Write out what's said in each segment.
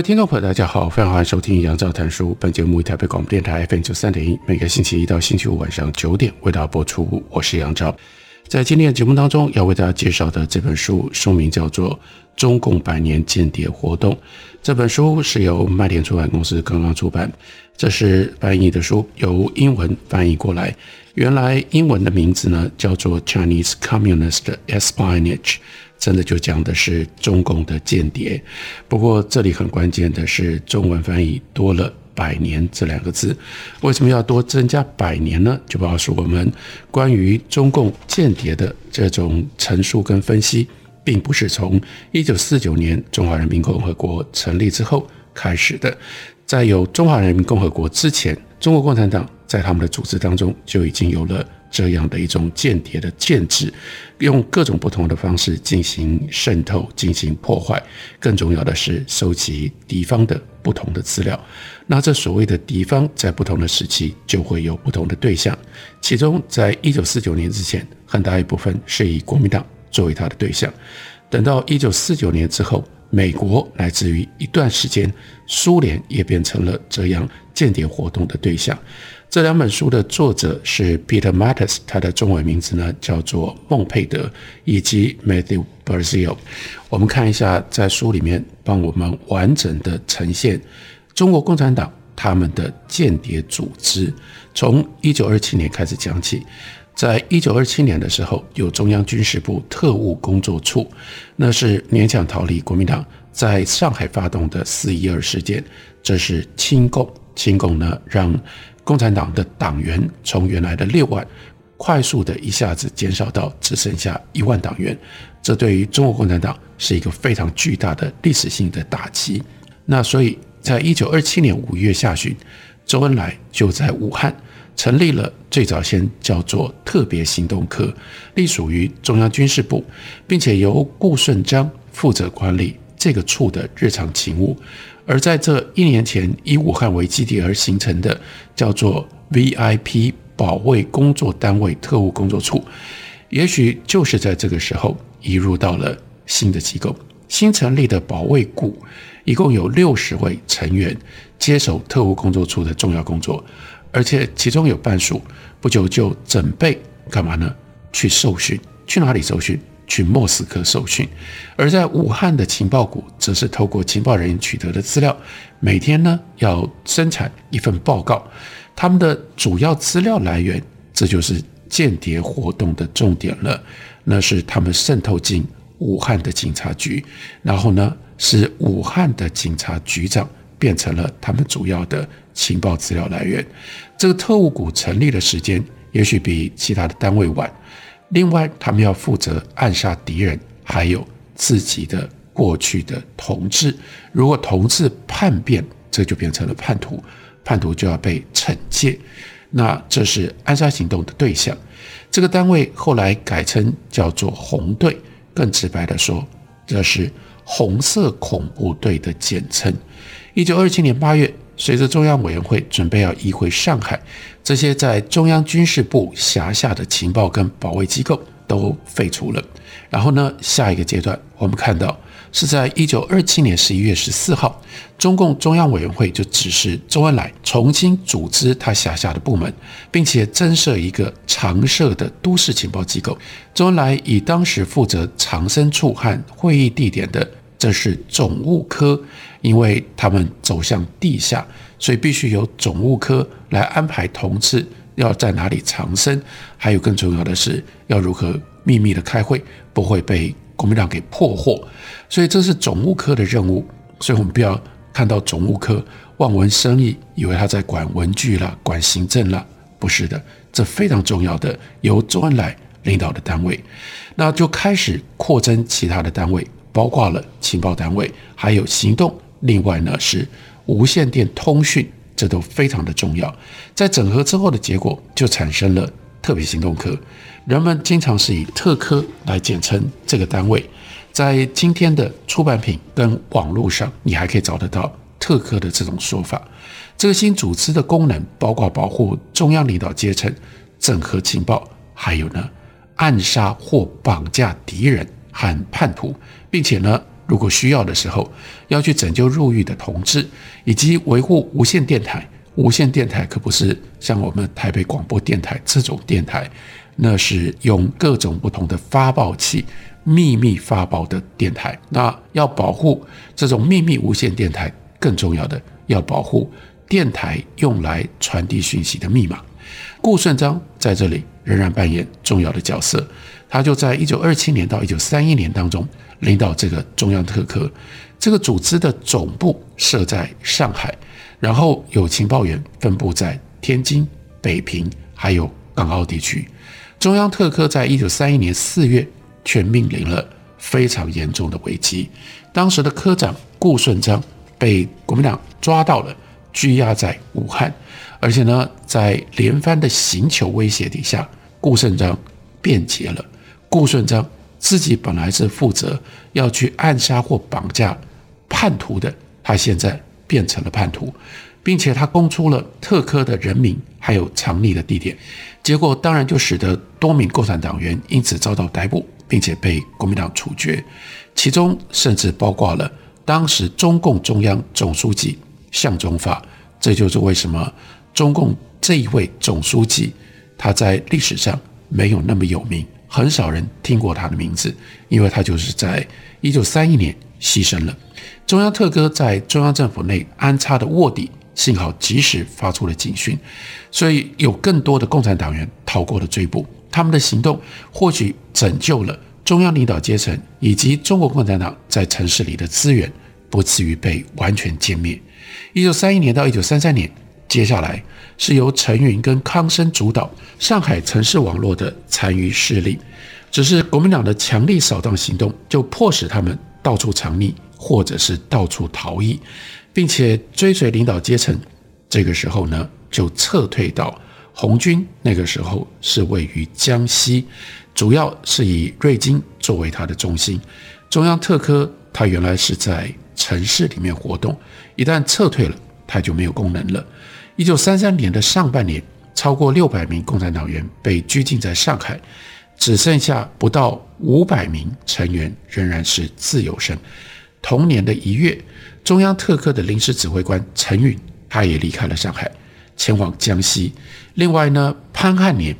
位听众朋友，大家好，非常欢迎收听杨照谈书。本节目为台北广播电台 FM 九三点一，每个星期一到星期五晚上九点为大家播出。我是杨照，在今天的节目当中要为大家介绍的这本书，书名叫做《中共百年间谍活动》。这本书是由麦田出版公司刚刚出版，这是翻译的书，由英文翻译过来。原来英文的名字呢叫做 Chinese Communist Espionage。真的就讲的是中共的间谍，不过这里很关键的是中文翻译多了“百年”这两个字，为什么要多增加“百年”呢？就告诉我们，关于中共间谍的这种陈述跟分析，并不是从一九四九年中华人民共和国成立之后开始的，在有中华人民共和国之前，中国共产党在他们的组织当中就已经有了。这样的一种间谍的建制，用各种不同的方式进行渗透、进行破坏。更重要的是，收集敌方的不同的资料。那这所谓的敌方，在不同的时期就会有不同的对象。其中，在一九四九年之前，很大一部分是以国民党作为他的对象。等到一九四九年之后，美国乃至于一段时间，苏联也变成了这样间谍活动的对象。这两本书的作者是 Peter Mattis，他的中文名字呢叫做孟佩德，以及 Matthew Brazil。我们看一下，在书里面帮我们完整的呈现中国共产党他们的间谍组织，从一九二七年开始讲起。在一九二七年的时候，有中央军事部特务工作处，那是勉强逃离国民党在上海发动的四一二事件，这是清共，清共呢让。共产党的党员从原来的六万，快速的一下子减少到只剩下一万党员，这对于中国共产党是一个非常巨大的历史性的打击。那所以在一九二七年五月下旬，周恩来就在武汉成立了最早先叫做特别行动科，隶属于中央军事部，并且由顾顺章负责管理这个处的日常勤务。而在这一年前，以武汉为基地而形成的叫做 VIP 保卫工作单位特务工作处，也许就是在这个时候移入到了新的机构。新成立的保卫股一共有六十位成员接手特务工作处的重要工作，而且其中有半数不久就准备干嘛呢？去受训，去哪里受训？去莫斯科受训，而在武汉的情报股则是透过情报人员取得的资料，每天呢要生产一份报告。他们的主要资料来源，这就是间谍活动的重点了。那是他们渗透进武汉的警察局，然后呢，使武汉的警察局长变成了他们主要的情报资料来源。这个特务股成立的时间，也许比其他的单位晚。另外，他们要负责暗杀敌人，还有自己的过去的同志。如果同志叛变，这就变成了叛徒，叛徒就要被惩戒。那这是暗杀行动的对象。这个单位后来改称叫做红队，更直白地说，这是红色恐怖队的简称。一九二七年八月。随着中央委员会准备要移回上海，这些在中央军事部辖下的情报跟保卫机构都废除了。然后呢，下一个阶段我们看到是在一九二七年十一月十四号，中共中央委员会就指示周恩来重新组织他辖下的部门，并且增设一个常设的都市情报机构。周恩来以当时负责藏身处和会议地点的。这是总务科，因为他们走向地下，所以必须由总务科来安排同志要在哪里藏身，还有更重要的是要如何秘密的开会，不会被国民党给破获。所以这是总务科的任务。所以我们不要看到总务科望文生义，以为他在管文具啦、管行政啦，不是的，这非常重要的，由周恩来领导的单位，那就开始扩增其他的单位，包括了情报单位，还有行动。另外呢是无线电通讯，这都非常的重要。在整合之后的结果，就产生了特别行动科。人们经常是以特科来简称这个单位。在今天的出版品跟网络上，你还可以找得到特科的这种说法。这个新组织的功能包括保护中央领导阶层、整合情报，还有呢暗杀或绑架敌人和叛徒，并且呢，如果需要的时候，要去拯救入狱的同志，以及维护无线电台。无线电台可不是像我们台北广播电台这种电台，那是用各种不同的发报器秘密发报的电台。那要保护这种秘密无线电台，更重要的要保护电台用来传递讯息的密码。顾顺章在这里仍然扮演重要的角色。他就在一九二七年到一九三一年当中领导这个中央特科。这个组织的总部设在上海，然后有情报员分布在天津、北平还有港澳地区。中央特科在一九三一年四月却面临了非常严重的危机。当时的科长顾顺章被国民党抓到了，拘押在武汉，而且呢，在连番的刑求威胁底下，顾顺章变节了。顾顺章自己本来是负责要去暗杀或绑架叛徒的，他现在变成了叛徒，并且他供出了特科的人名还有藏匿的地点，结果当然就使得多名共产党员因此遭到逮捕，并且被国民党处决，其中甚至包括了当时中共中央总书记向忠发。这就是为什么中共这一位总书记他在历史上没有那么有名。很少人听过他的名字，因为他就是在一九三一年牺牲了。中央特科在中央政府内安插的卧底，幸好及时发出了警讯，所以有更多的共产党员逃过了追捕。他们的行动或许拯救了中央领导阶层以及中国共产党在城市里的资源，不至于被完全歼灭。一九三一年到一九三三年。接下来是由陈云跟康生主导上海城市网络的残余势力，只是国民党的强力扫荡行动就迫使他们到处藏匿，或者是到处逃逸，并且追随领导阶层。这个时候呢，就撤退到红军。那个时候是位于江西，主要是以瑞金作为它的中心。中央特科它原来是在城市里面活动，一旦撤退了，它就没有功能了。一九三三年的上半年，超过六百名共产党员被拘禁在上海，只剩下不到五百名成员仍然是自由身。同年的一月，中央特科的临时指挥官陈允，他也离开了上海，前往江西。另外呢，潘汉年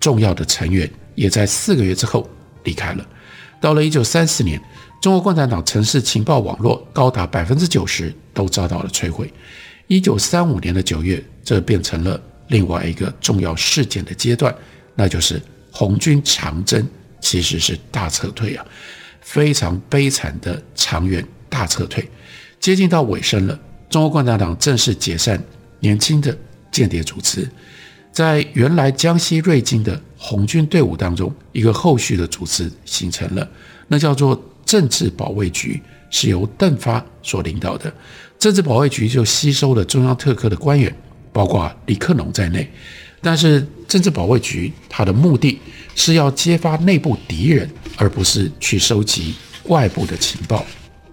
重要的成员也在四个月之后离开了。到了一九三四年，中国共产党城市情报网络高达百分之九十都遭到了摧毁。一九三五年的九月，这变成了另外一个重要事件的阶段，那就是红军长征其实是大撤退啊，非常悲惨的长远大撤退，接近到尾声了。中国共产党正式解散年轻的间谍组织，在原来江西瑞金的红军队伍当中，一个后续的组织形成了，那叫做政治保卫局，是由邓发所领导的。政治保卫局就吸收了中央特科的官员，包括李克农在内。但是政治保卫局它的目的是要揭发内部敌人，而不是去收集外部的情报。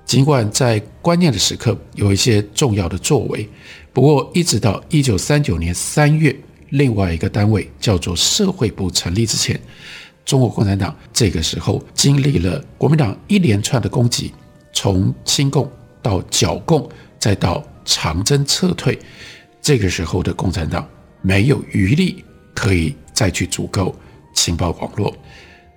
尽管在关键的时刻有一些重要的作为，不过一直到一九三九年三月，另外一个单位叫做社会部成立之前，中国共产党这个时候经历了国民党一连串的攻击，从清共到剿共。再到长征撤退，这个时候的共产党没有余力可以再去足够情报网络。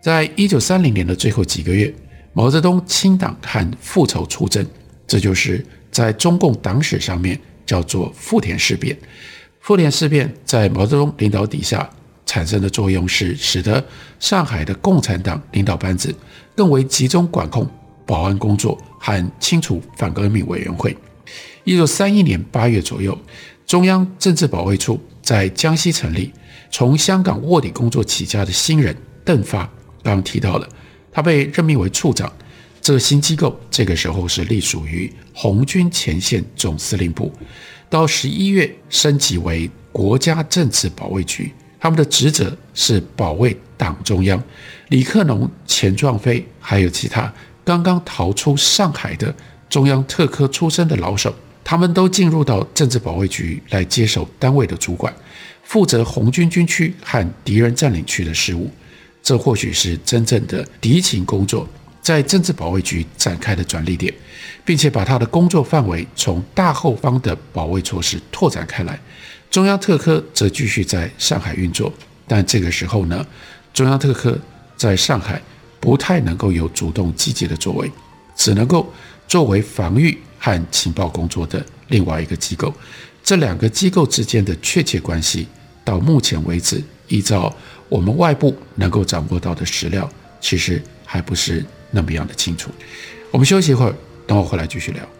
在一九三零年的最后几个月，毛泽东清党和复仇出征，这就是在中共党史上面叫做富田事变。富田事变在毛泽东领导底下产生的作用是，使得上海的共产党领导班子更为集中管控保安工作和清除反革命委员会。一九三一年八月左右，中央政治保卫处在江西成立。从香港卧底工作起家的新人邓发刚刚提到了，他被任命为处长。这个新机构这个时候是隶属于红军前线总司令部，到十一月升级为国家政治保卫局，他们的职责是保卫党中央。李克农、钱壮飞还有其他刚刚逃出上海的中央特科出身的老手，他们都进入到政治保卫局来接手单位的主管，负责红军军区和敌人占领区的事务。这或许是真正的敌情工作。在政治保卫局展开的转捩点，并且把他的工作范围从大后方的保卫措施拓展开来。中央特科则继续在上海运作，但这个时候呢，中央特科在上海不太能够有主动积极的作为，只能够作为防御和情报工作的另外一个机构。这两个机构之间的确切关系，到目前为止，依照我们外部能够掌握到的史料，其实还不是。那么样的清楚，我们休息一会儿，等我回来继续聊。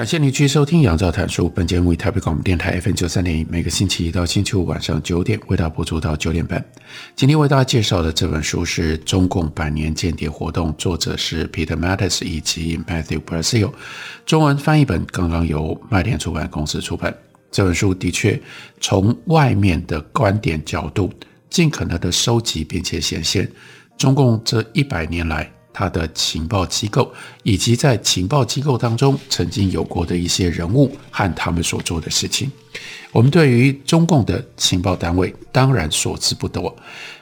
感谢您继续收听《杨照谈书》。本节目以台北广播电台 FM 九三点一，每个星期一到星期五晚上九点为大家播出到九点半。今天为大家介绍的这本书是《中共百年间谍活动》，作者是 Peter Mattis 以及 Matthew Brazil。中文翻译本刚刚由麦田出版公司出版。这本书的确从外面的观点角度，尽可能的收集并且显现中共这一百年来。他的情报机构，以及在情报机构当中曾经有过的一些人物和他们所做的事情，我们对于中共的情报单位当然所知不多。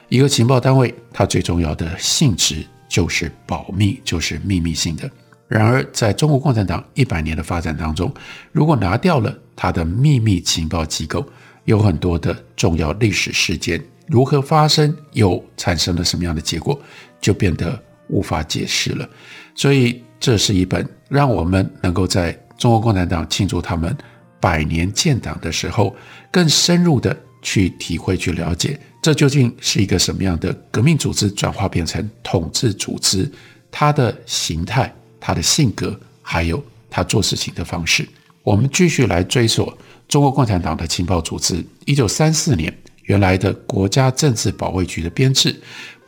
一个情报单位，它最重要的性质就是保密，就是秘密性的。然而，在中国共产党一百年的发展当中，如果拿掉了它的秘密情报机构，有很多的重要历史事件如何发生，又产生了什么样的结果，就变得。无法解释了，所以这是一本让我们能够在中国共产党庆祝他们百年建党的时候，更深入的去体会、去了解，这究竟是一个什么样的革命组织转化变成统治组织，它的形态、它的性格，还有它做事情的方式。我们继续来追索中国共产党的情报组织，一九三四年原来的国家政治保卫局的编制。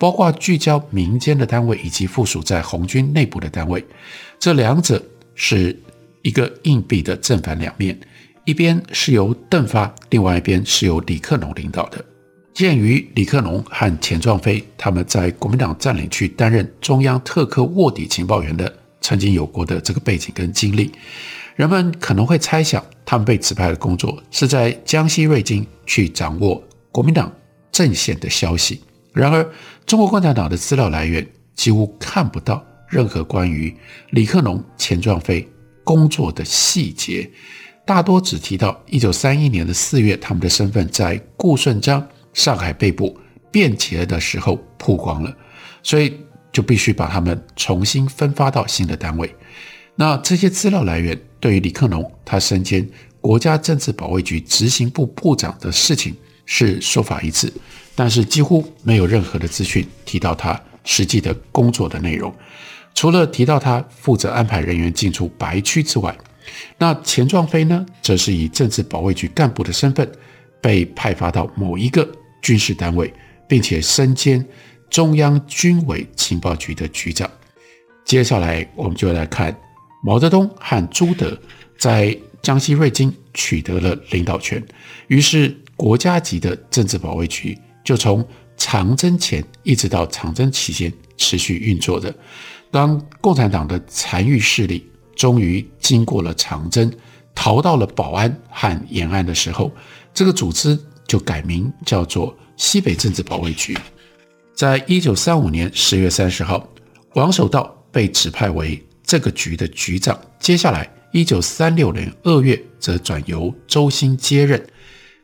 包括聚焦民间的单位以及附属在红军内部的单位，这两者是一个硬币的正反两面，一边是由邓发，另外一边是由李克农领导的。鉴于李克农和钱壮飞他们在国民党占领区担任中央特科卧底情报员的曾经有过的这个背景跟经历，人们可能会猜想，他们被指派的工作是在江西瑞金去掌握国民党阵线的消息。然而，中国共产党的资料来源几乎看不到任何关于李克农、钱壮飞工作的细节，大多只提到一九三一年的四月，他们的身份在顾顺章上海被捕变节的时候曝光了，所以就必须把他们重新分发到新的单位。那这些资料来源对于李克农他身兼国家政治保卫局执行部部长的事情是说法一致。但是几乎没有任何的资讯提到他实际的工作的内容。除了提到他负责安排人员进出白区之外，那钱壮飞呢，则是以政治保卫局干部的身份被派发到某一个军事单位，并且身兼中央军委情报局的局长。接下来，我们就来看毛泽东和朱德在江西瑞金取得了领导权，于是国家级的政治保卫局就从长征前一直到长征期间持续运作着。当共产党的残余势力终于经过了长征，逃到了保安和延安的时候，这个组织就改名叫做西北政治保卫局。在一九三五年十月三十号，王守道被指派为这个局的局长。接下来，一九三六年二月则转由周兴接任。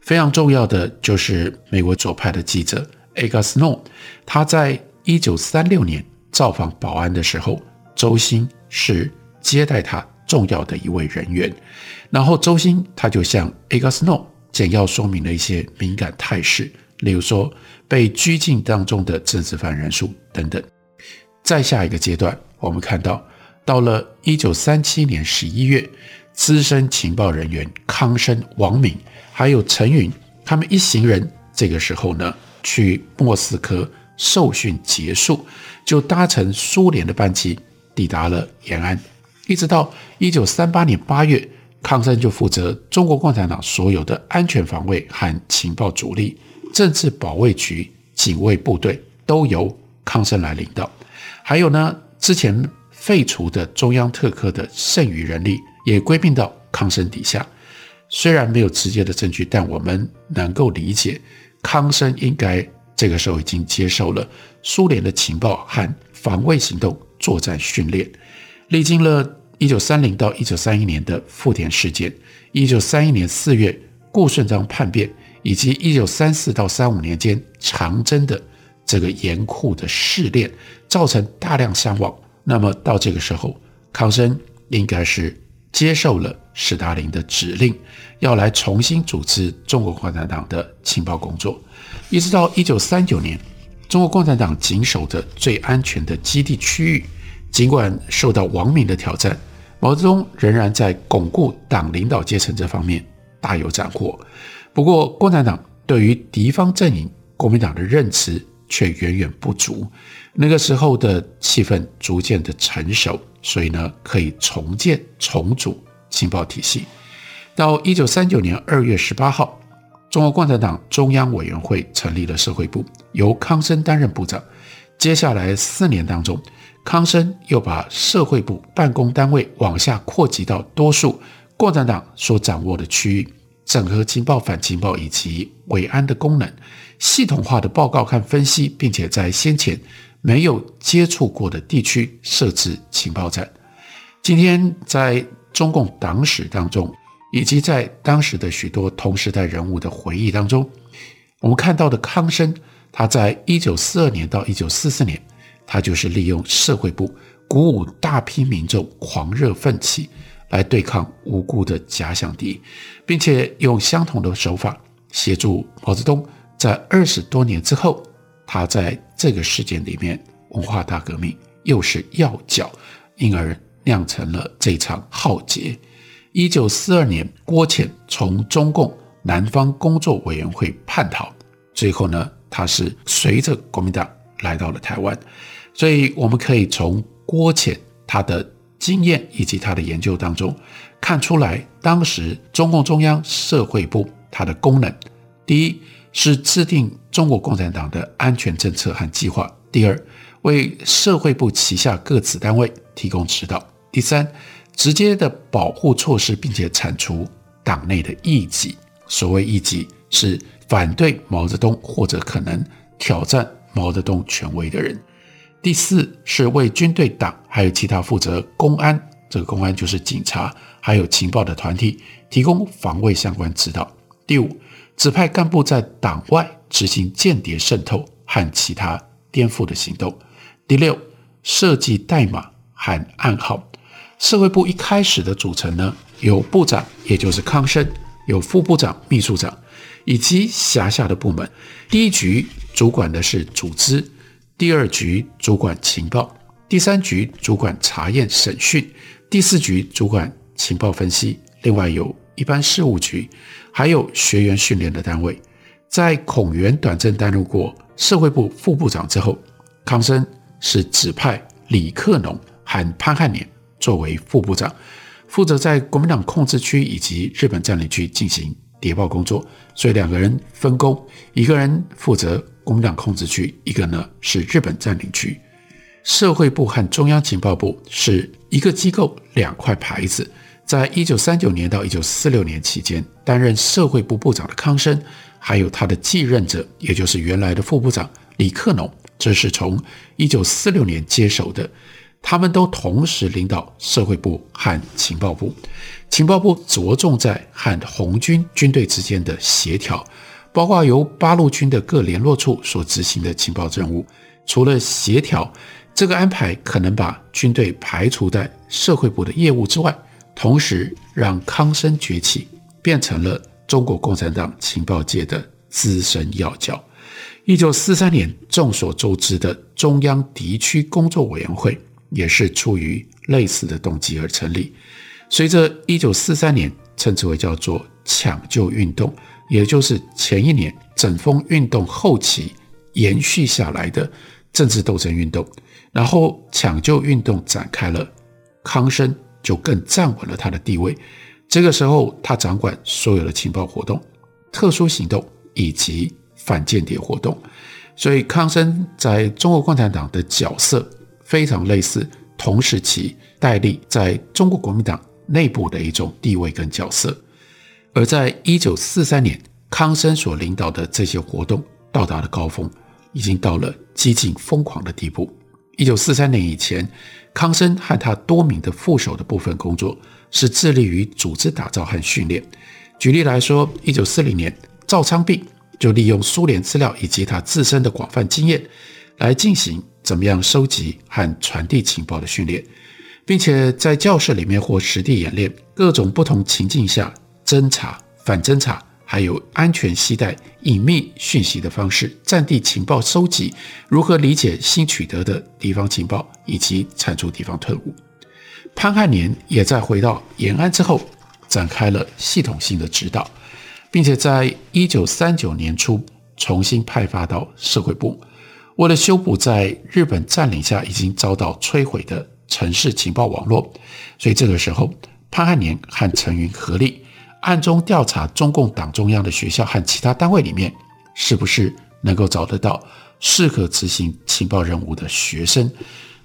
非常重要的就是美国左派的记者 a g a s n o w 他在一九三六年造访保安的时候，周星是接待他重要的一位人员。然后周星他就向 a g a s n o w 简要说明了一些敏感态势，例如说被拘禁当中的政治犯人数等等。再下一个阶段，我们看到到了一九三七年十一月，资深情报人员康生、王敏还有陈云，他们一行人这个时候呢，去莫斯科受训结束，就搭乘苏联的班机抵达了延安。一直到一九三八年八月，康生就负责中国共产党所有的安全防卫和情报主力，政治保卫局、警卫部队都由康生来领导。还有呢，之前废除的中央特科的剩余人力也归并到康生底下。虽然没有直接的证据，但我们能够理解，康生应该这个时候已经接受了苏联的情报和防卫行动作战训练。历经了一九三零到一九三一年的富田事件，一九三一年四月顾顺章叛变，以及一九三四到三五年间长征的。这个严酷的试炼造成大量伤亡。那么到这个时候，康生应该是接受了史达林的指令，要来重新组织中国共产党的情报工作。一直到一九三九年，中国共产党谨守着最安全的基地区域，尽管受到王明的挑战，毛泽东仍然在巩固党领导阶层这方面大有斩获。不过，共产党对于敌方阵营国民党的认知。却远远不足。那个时候的气氛逐渐的成熟，所以呢，可以重建、重组情报体系。到一九三九年二月十八号，中国共产党中央委员会成立了社会部，由康生担任部长。接下来四年当中，康生又把社会部办公单位往下扩及到多数共产党所掌握的区域，整合情报、反情报以及维安的功能。系统化的报告和分析，并且在先前没有接触过的地区设置情报站。今天在中共党史当中，以及在当时的许多同时代人物的回忆当中，我们看到的康生，他在一九四二年到一九四四年，他就是利用社会部鼓舞大批民众狂热奋起，来对抗无辜的假想敌，并且用相同的手法协助毛泽东。在二十多年之后，他在这个事件里面，文化大革命又是要角，因而酿成了这场浩劫。一九四二年，郭潜从中共南方工作委员会叛逃，最后呢，他是随着国民党来到了台湾。所以，我们可以从郭潜他的经验以及他的研究当中看出来，当时中共中央社会部它的功能，第一。是制定中国共产党的安全政策和计划。第二，为社会部旗下各子单位提供指导。第三，直接的保护措施，并且铲除党内的异己。所谓异己，是反对毛泽东或者可能挑战毛泽东权威的人。第四，是为军队、党还有其他负责公安，这个公安就是警察，还有情报的团体提供防卫相关指导。第五。指派干部在党外执行间谍渗透和其他颠覆的行动。第六，设计代码和暗号。社会部一开始的组成呢，有部长，也就是康生，有副部长、秘书长，以及辖下的部门。第一局主管的是组织，第二局主管情报，第三局主管查验审讯，第四局主管情报分析。另外有一般事务局，还有学员训练的单位。在孔原短暂担任过社会部副部长之后，康生是指派李克农和潘汉年作为副部长，负责在国民党控制区以及日本占领区进行谍报工作。所以两个人分工，一个人负责国民党控制区，一个呢是日本占领区。社会部和中央情报部是一个机构，两块牌子。在一九三九年到一九四六年期间，担任社会部部长的康生，还有他的继任者，也就是原来的副部长李克农，这是从一九四六年接手的。他们都同时领导社会部和情报部。情报部着重在和红军军队之间的协调，包括由八路军的各联络处所执行的情报任务。除了协调，这个安排可能把军队排除在社会部的业务之外。同时，让康生崛起，变成了中国共产党情报界的资深要角。一九四三年，众所周知的中央敌区工作委员会也是出于类似的动机而成立。随着一九四三年称之为叫做抢救运动，也就是前一年整风运动后期延续下来的政治斗争运动，然后抢救运动展开了，康生。就更站稳了他的地位。这个时候，他掌管所有的情报活动、特殊行动以及反间谍活动。所以，康生在中国共产党的角色非常类似同时期戴笠在中国国民党内部的一种地位跟角色。而在一九四三年，康生所领导的这些活动到达了高峰，已经到了几近疯狂的地步。一九四三年以前。康生和他多名的副手的部分工作是致力于组织打造和训练。举例来说，一九四零年，赵昌弼就利用苏联资料以及他自身的广泛经验，来进行怎么样收集和传递情报的训练，并且在教室里面或实地演练各种不同情境下侦查、反侦查。还有安全携带隐秘讯息的方式，战地情报收集，如何理解新取得的地方情报，以及铲除地方特务。潘汉年也在回到延安之后，展开了系统性的指导，并且在一九三九年初重新派发到社会部，为了修补在日本占领下已经遭到摧毁的城市情报网络，所以这个时候潘汉年和陈云合力。暗中调查中共党中央的学校和其他单位里面，是不是能够找得到适合执行情报任务的学生？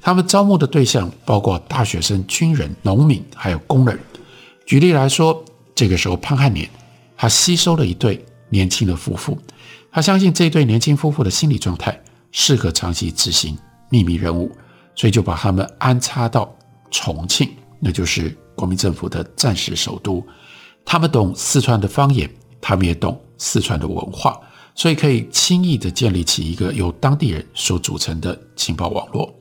他们招募的对象包括大学生、军人、农民，还有工人。举例来说，这个时候潘汉年他吸收了一对年轻的夫妇，他相信这对年轻夫妇的心理状态适合长期执行秘密任务，所以就把他们安插到重庆，那就是国民政府的战时首都。他们懂四川的方言，他们也懂四川的文化，所以可以轻易地建立起一个由当地人所组成的情报网络。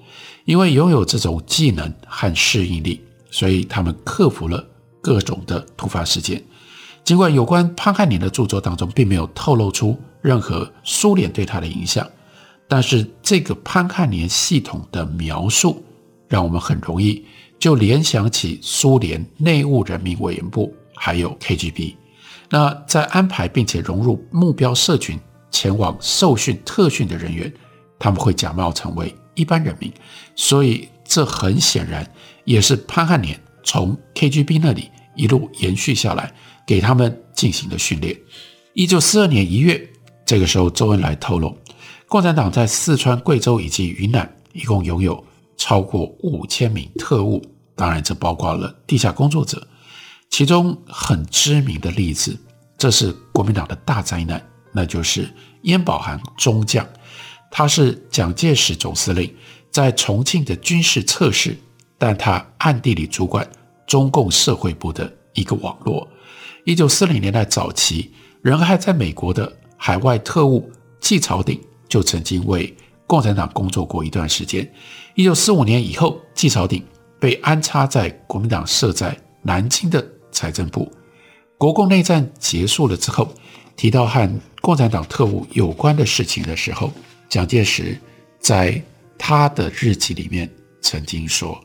因为拥有这种技能和适应力，所以他们克服了各种的突发事件。尽管有关潘汉年的著作当中并没有透露出任何苏联对他的影响，但是这个潘汉年系统的描述，让我们很容易就联想起苏联内务人民委员部。还有 KGB，那在安排并且融入目标社群前往受训特训的人员，他们会假冒成为一般人民，所以这很显然也是潘汉年从 KGB 那里一路延续下来给他们进行的训练。一九四二年一月，这个时候周恩来透露，共产党在四川、贵州以及云南一共拥有超过五千名特务，当然这包括了地下工作者。其中很知名的例子，这是国民党的大灾难，那就是燕保涵中将，他是蒋介石总司令在重庆的军事测试，但他暗地里主管中共社会部的一个网络。一九四零年代早期，人还在美国的海外特务季朝鼎就曾经为共产党工作过一段时间。一九四五年以后，季朝鼎被安插在国民党设在南京的。财政部，国共内战结束了之后，提到和共产党特务有关的事情的时候，蒋介石在他的日记里面曾经说：“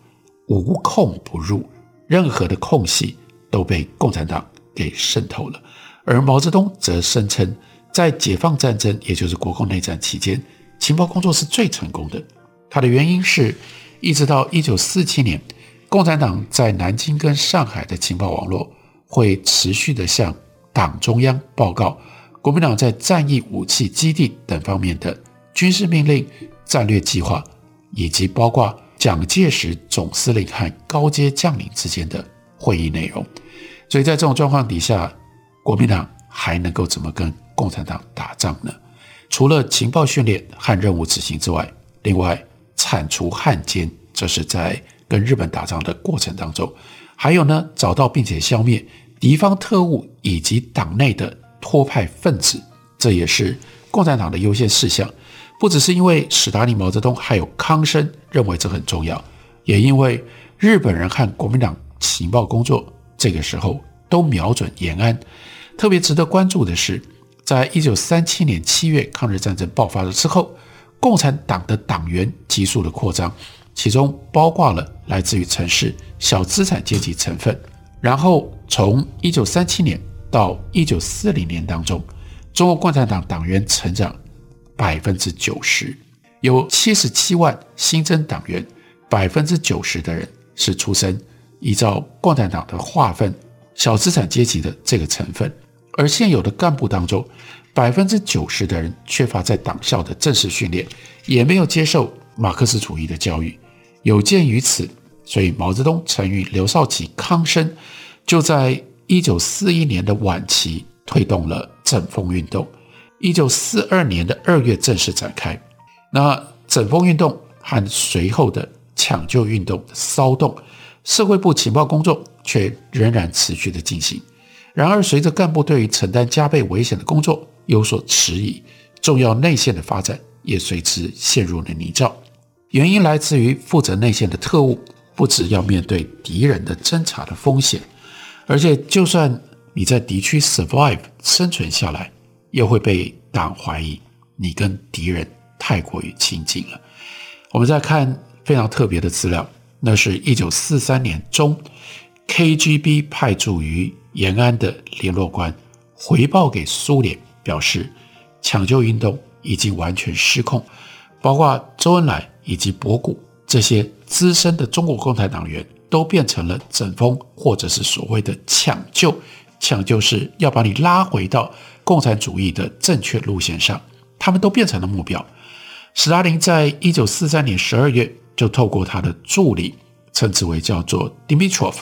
无空不入，任何的空隙都被共产党给渗透了。”而毛泽东则声称，在解放战争，也就是国共内战期间，情报工作是最成功的。他的原因是，一直到一九四七年，共产党在南京跟上海的情报网络会持续地向党中央报告国民党在战役武器基地等方面的军事命令、战略计划，以及包括蒋介石总司令和高阶将领之间的会议内容。所以在这种状况底下，国民党还能够怎么跟共产党打仗呢？除了情报训练和任务执行之外，另外铲除汉奸，这是在跟日本打仗的过程当中，还有呢，找到并且消灭敌方特务以及党内的托派分子，这也是共产党的优先事项。不只是因为史达林、毛泽东还有康生认为这很重要，也因为日本人和国民党情报工作这个时候都瞄准延安。特别值得关注的是，在一九三七年七月抗日战争爆发了之后，共产党的党员急速的扩张，其中包括了来自于城市小资产阶级成分。然后从一九三七年到一九四零年当中，中国共产党党员成长。百分之九十，有七十七万新增党员，百分之九十的人是出身依照共产党的划分小资产阶级的这个成分，而现有的干部当中，百分之九十的人缺乏在党校的正式训练，也没有接受马克思主义的教育。有鉴于此，所以毛泽东曾与刘少奇、康生就在一九四一年的晚期推动了整风运动。一九四二年的二月正式展开，那整风运动和随后的抢救运动骚动，社会部情报工作却仍然持续的进行。然而，随着干部对于承担加倍危险的工作有所迟疑，重要内线的发展也随之陷入了泥沼。原因来自于负责内线的特务不只要面对敌人的侦查的风险，而且就算你在敌区 survive 生存下来。又会被党怀疑你跟敌人太过于亲近了。我们再看非常特别的资料，那是一九四三年中，KGB 派驻于延安的联络官回报给苏联，表示抢救运动已经完全失控，包括周恩来以及博古这些资深的中国共产党员都变成了整风或者是所谓的抢救，抢救是要把你拉回到。共产主义的正确路线上，他们都变成了目标。史达林在一九四三年十二月就透过他的助理，称之为叫做 Dimitrov，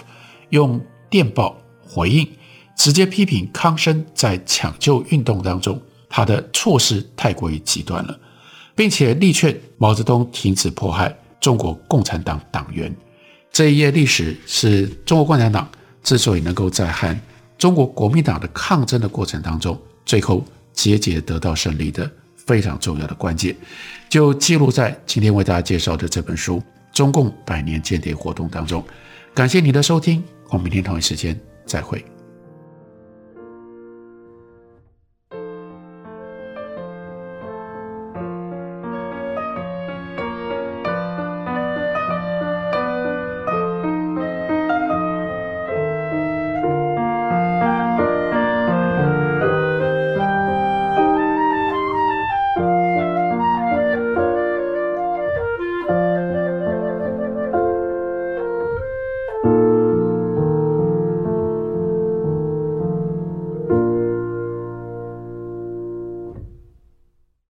用电报回应，直接批评康生在抢救运动当中他的措施太过于极端了，并且力劝毛泽东停止迫害中国共产党党员。这一页历史是中国共产党之所以能够在和中国国民党的抗争的过程当中。最后节节得到胜利的非常重要的关键，就记录在今天为大家介绍的这本书《中共百年间谍活动》当中。感谢你的收听，我们明天同一时间再会。